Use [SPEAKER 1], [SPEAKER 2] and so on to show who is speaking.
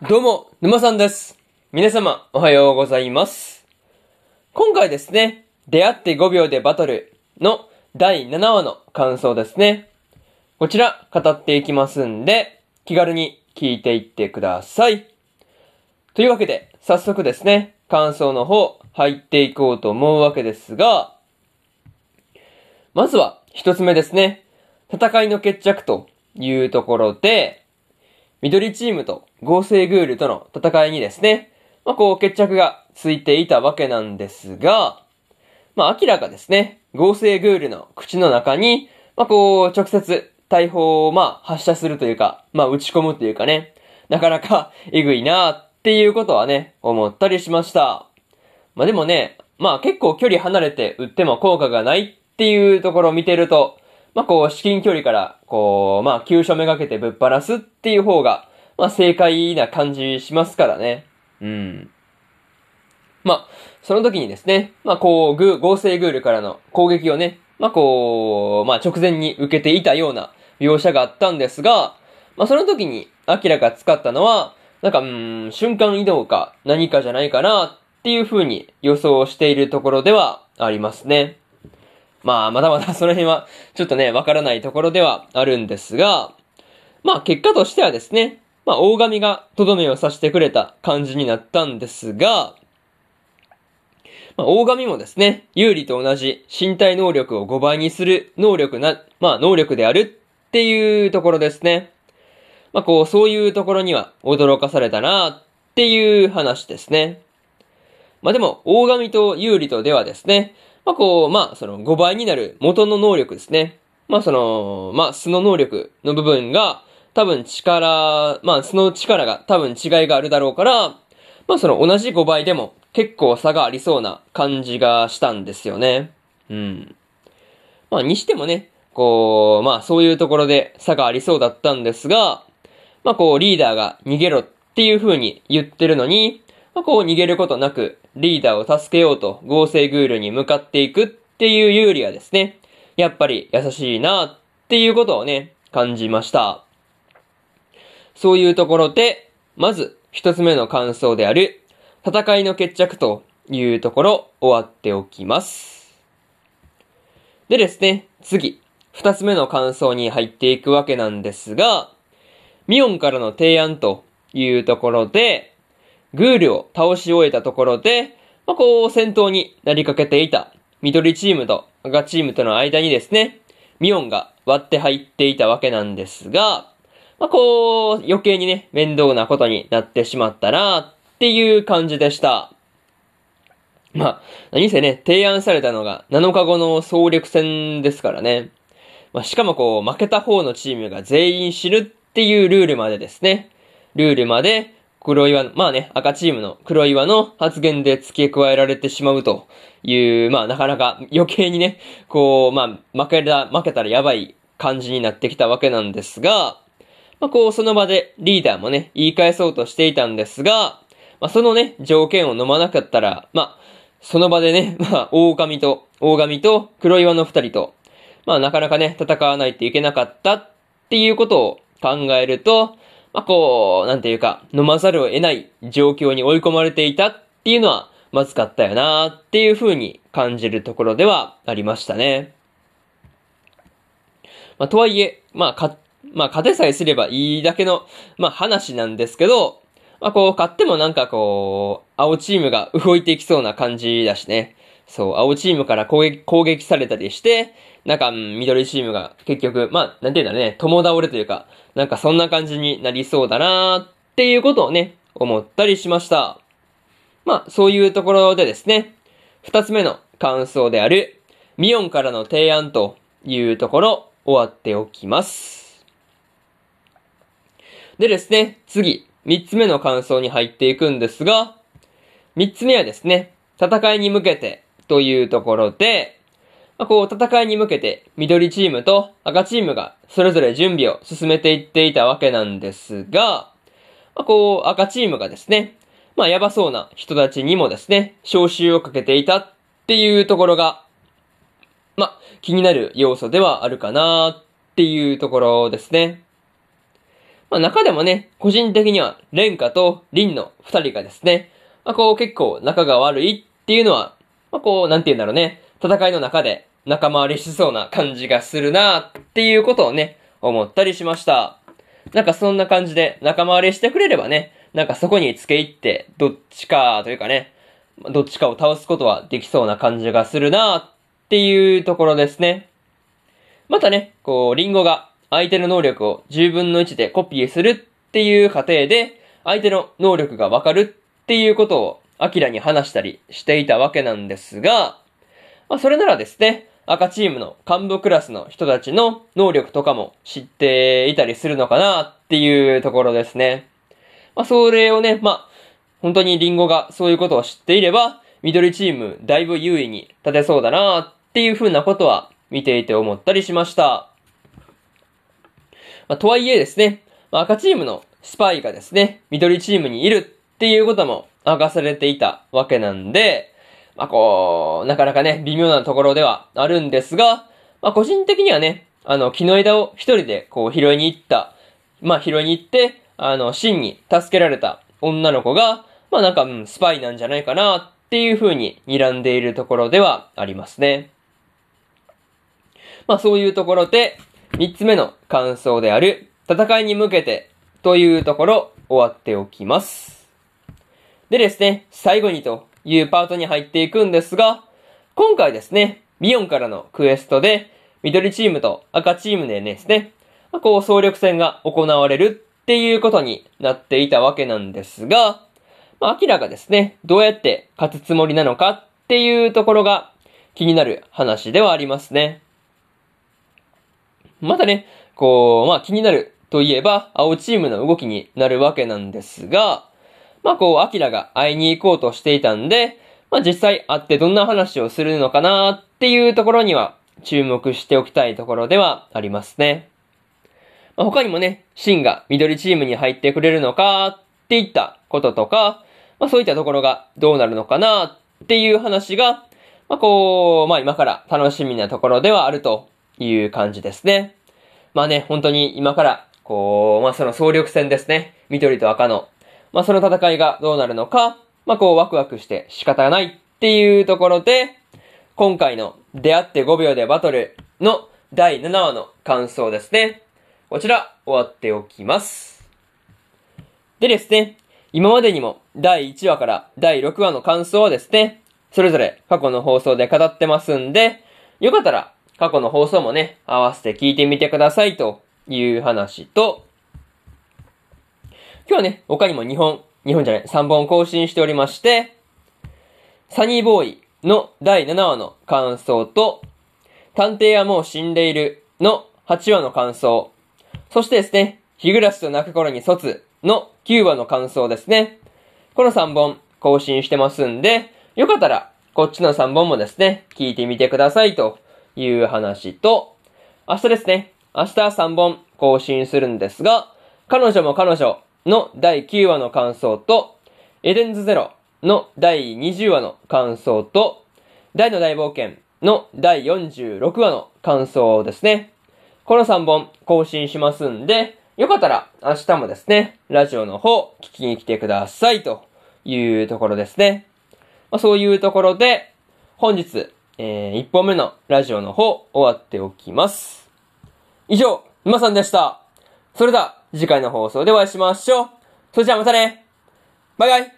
[SPEAKER 1] どうも、沼さんです。皆様、おはようございます。今回ですね、出会って5秒でバトルの第7話の感想ですね。こちら、語っていきますんで、気軽に聞いていってください。というわけで、早速ですね、感想の方、入っていこうと思うわけですが、まずは、一つ目ですね。戦いの決着というところで、緑チームと合成グールとの戦いにですね、まあこう決着がついていたわけなんですが、まあ明らかですね、合成グールの口の中に、まあこう直接大砲をまあ発射するというか、まあ打ち込むというかね、なかなか えぐいなっていうことはね、思ったりしました。まあでもね、まあ結構距離離れて撃っても効果がないっていうところを見てると、まあこう至近距離から、こう、まあ急所めがけてぶっ放すっていう方が、まあ正解な感じしますからね。うん。まあ、その時にですね、まあこう、グー、合成グールからの攻撃をね、まあこう、まあ直前に受けていたような描写があったんですが、まあその時にアキラが使ったのは、なんか、うん、瞬間移動か何かじゃないかなっていう風に予想しているところではありますね。まあ、まだまだその辺は、ちょっとね、わからないところではあるんですが、まあ、結果としてはですね、まあ、大神がとどめを刺してくれた感じになったんですが、まあ、大神もですね、有利と同じ身体能力を5倍にする能力な、まあ、能力であるっていうところですね。まあ、こう、そういうところには驚かされたなっていう話ですね。まあ、でも、大神と有利とではですね、まあ、こう、まあ、その5倍になる元の能力ですね。まあ、その、まあ、素の能力の部分が、多分力、まあ、素の力が多分違いがあるだろうから、まあ、その同じ5倍でも結構差がありそうな感じがしたんですよね。うん。まあ、にしてもね、こう、まあ、そういうところで差がありそうだったんですが、まあ、こう、リーダーが逃げろっていう風に言ってるのに、まあ、こう逃げることなく、リーダーを助けようと合成グールに向かっていくっていう有利はですね、やっぱり優しいなっていうことをね、感じました。そういうところで、まず一つ目の感想である、戦いの決着というところ終わっておきます。でですね、次、二つ目の感想に入っていくわけなんですが、ミオンからの提案というところで、グールを倒し終えたところで、まあ、こう、戦闘になりかけていた緑チームと赤チームとの間にですね、ミオンが割って入っていたわけなんですが、まあ、こう、余計にね、面倒なことになってしまったなっていう感じでした。まあ、何せね、提案されたのが7日後の総力戦ですからね。まあ、しかもこう、負けた方のチームが全員死ぬっていうルールまでですね。ルールまで、黒岩、まあね、赤チームの黒岩の発言で付け加えられてしまうという、まあなかなか余計にね、こう、まあ負けた、負けたらやばい感じになってきたわけなんですが、まあこうその場でリーダーもね、言い返そうとしていたんですが、まあそのね、条件を飲まなかったら、まあ、その場でね、まあ、大神と、大神と黒岩の二人と、まあなかなかね、戦わないといけなかったっていうことを考えると、まあこう、なんていうか、飲まざるを得ない状況に追い込まれていたっていうのは、まずかったよなっていう風に感じるところではありましたね。まあとはいえ、まあか、まあ勝てさえすればいいだけの、まあ話なんですけど、まあこう勝ってもなんかこう、青チームが動いていきそうな感じだしね。そう、青チームから攻撃、攻撃されたりして、なんか、緑チームが結局、まあ、なんていうんだね、共倒れというか、なんかそんな感じになりそうだなーっていうことをね、思ったりしました。まあ、そういうところでですね、二つ目の感想である、ミオンからの提案というところ、終わっておきます。でですね、次、三つ目の感想に入っていくんですが、三つ目はですね、戦いに向けてというところで、まあ、こう戦いに向けて緑チームと赤チームがそれぞれ準備を進めていっていたわけなんですが、まあ、こう赤チームがですね、まあやばそうな人たちにもですね、招集をかけていたっていうところが、まあ気になる要素ではあるかなっていうところですね。まあ中でもね、個人的には、レンカとリンの二人がですね、まあこう結構仲が悪いっていうのは、まあこう、なんて言うんだろうね、戦いの中で仲間割りしそうな感じがするなっていうことをね、思ったりしました。なんかそんな感じで仲間割れしてくれればね、なんかそこに付け入って、どっちかというかね、どっちかを倒すことはできそうな感じがするなっていうところですね。またね、こう、リンゴが相手の能力を10分の1でコピーするっていう過程で、相手の能力がわかるっていうことをアキラに話したりしていたわけなんですが、まあそれならですね、赤チームの幹部クラスの人たちの能力とかも知っていたりするのかなっていうところですね。まあそれをね、まあ本当にリンゴがそういうことを知っていれば、緑チームだいぶ優位に立てそうだなっていうふうなことは見ていて思ったりしました。まあ、とはいえですね、まあ、赤チームのスパイがですね、緑チームにいるっていうことも明かされていたわけなんで、まあ、こう、なかなかね、微妙なところではあるんですが、まあ、個人的にはね、あの、木の枝を一人でこう拾いに行った、まあ、拾いに行って、あの、真に助けられた女の子が、まあなんか、うん、スパイなんじゃないかなっていう風に睨んでいるところではありますね。まあそういうところで、三つ目の感想である、戦いに向けてというところ終わっておきます。でですね、最後にというパートに入っていくんですが、今回ですね、ビヨンからのクエストで、緑チームと赤チームでですね、こう総力戦が行われるっていうことになっていたわけなんですが、まあ、アキラがですね、どうやって勝つつもりなのかっていうところが気になる話ではありますね。またね、こう、まあ気になるといえば、青チームの動きになるわけなんですが、まあこう、アキラが会いに行こうとしていたんで、まあ実際会ってどんな話をするのかなっていうところには注目しておきたいところではありますね。まあ、他にもね、シンが緑チームに入ってくれるのかっていったこととか、まあそういったところがどうなるのかなっていう話が、まあこう、まあ今から楽しみなところではあるという感じですね。まあね、本当に今から、こう、まあその総力戦ですね。緑と赤の。まあその戦いがどうなるのか、まあこうワクワクして仕方がないっていうところで、今回の出会って5秒でバトルの第7話の感想ですね。こちら、終わっておきます。でですね、今までにも第1話から第6話の感想はですね、それぞれ過去の放送で語ってますんで、よかったら過去の放送もね、合わせて聞いてみてくださいという話と、今日はね、他にも2本、2本じゃない、3本更新しておりまして、サニーボーイの第7話の感想と、探偵はもう死んでいるの8話の感想、そしてですね、日暮らしと泣く頃に卒の9話の感想ですね。この3本更新してますんで、よかったらこっちの3本もですね、聞いてみてくださいという話と、明日ですね、明日3本更新するんですが、彼女も彼女の第9話の感想と、エデンズゼロの第20話の感想と、大の大冒険の第46話の感想ですね。この3本更新しますんで、よかったら明日もですね、ラジオの方聞きに来てくださいというところですね。まあ、そういうところで、本日、えー、1本目のラジオの方終わっておきます。以上、沼さんでした。それでは次回の放送でお会いしましょう。それじゃあまたねバイバイ